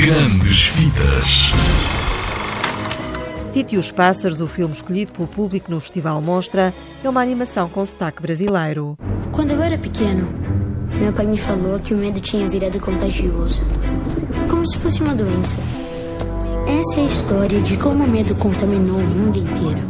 Grandes Vidas. Tito e os Pássaros, o filme escolhido pelo público no Festival Mostra, é uma animação com sotaque brasileiro. Quando eu era pequeno, meu pai me falou que o medo tinha virado contagioso como se fosse uma doença. Essa é a história de como o medo contaminou o mundo inteiro.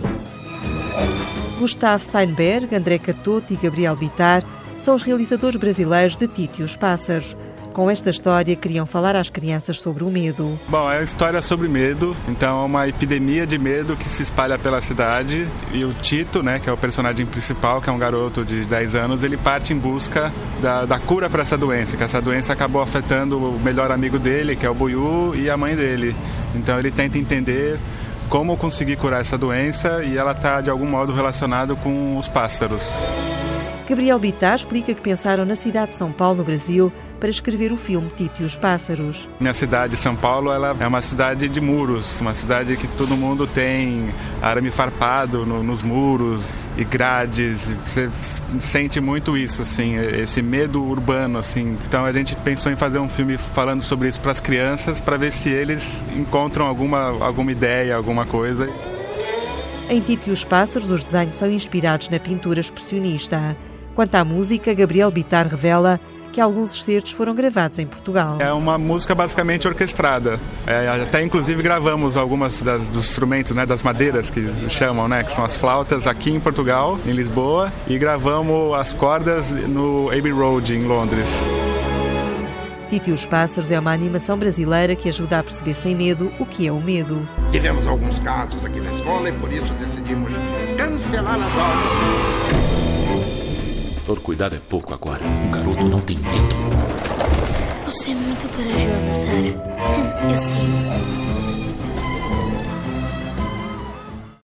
Gustavo Steinberg, André Catoto e Gabriel Bitar são os realizadores brasileiros de Tito e os Pássaros. Com esta história, queriam falar às crianças sobre o medo. Bom, é uma história sobre medo, então é uma epidemia de medo que se espalha pela cidade e o Tito, né, que é o personagem principal, que é um garoto de 10 anos, ele parte em busca da, da cura para essa doença, que essa doença acabou afetando o melhor amigo dele, que é o Buiú, e a mãe dele. Então ele tenta entender como conseguir curar essa doença e ela está de algum modo relacionada com os pássaros. Gabriel Bittar explica que pensaram na cidade de São Paulo, no Brasil, para escrever o filme Tito e os Pássaros. Minha cidade, São Paulo, ela é uma cidade de muros, uma cidade que todo mundo tem arame farpado no, nos muros e grades. Você sente muito isso, assim, esse medo urbano, assim. Então a gente pensou em fazer um filme falando sobre isso para as crianças, para ver se eles encontram alguma, alguma ideia, alguma coisa. Em Tito e os Pássaros, os desenhos são inspirados na pintura expressionista. Quanto à música, Gabriel Bitar revela que alguns excertos foram gravados em Portugal. É uma música basicamente orquestrada. É, até inclusive gravamos algumas das, dos instrumentos, né, das madeiras que chamam, né, que são as flautas aqui em Portugal, em Lisboa, e gravamos as cordas no Abbey Road em Londres. Tito e os Pássaros é uma animação brasileira que ajuda a perceber sem medo o que é o medo. Tivemos alguns casos aqui na escola e por isso decidimos cancelar as aulas. Todo cuidado é pouco agora. Um garoto não tem medo. Você é muito corajosa, Sarah. Eu sei.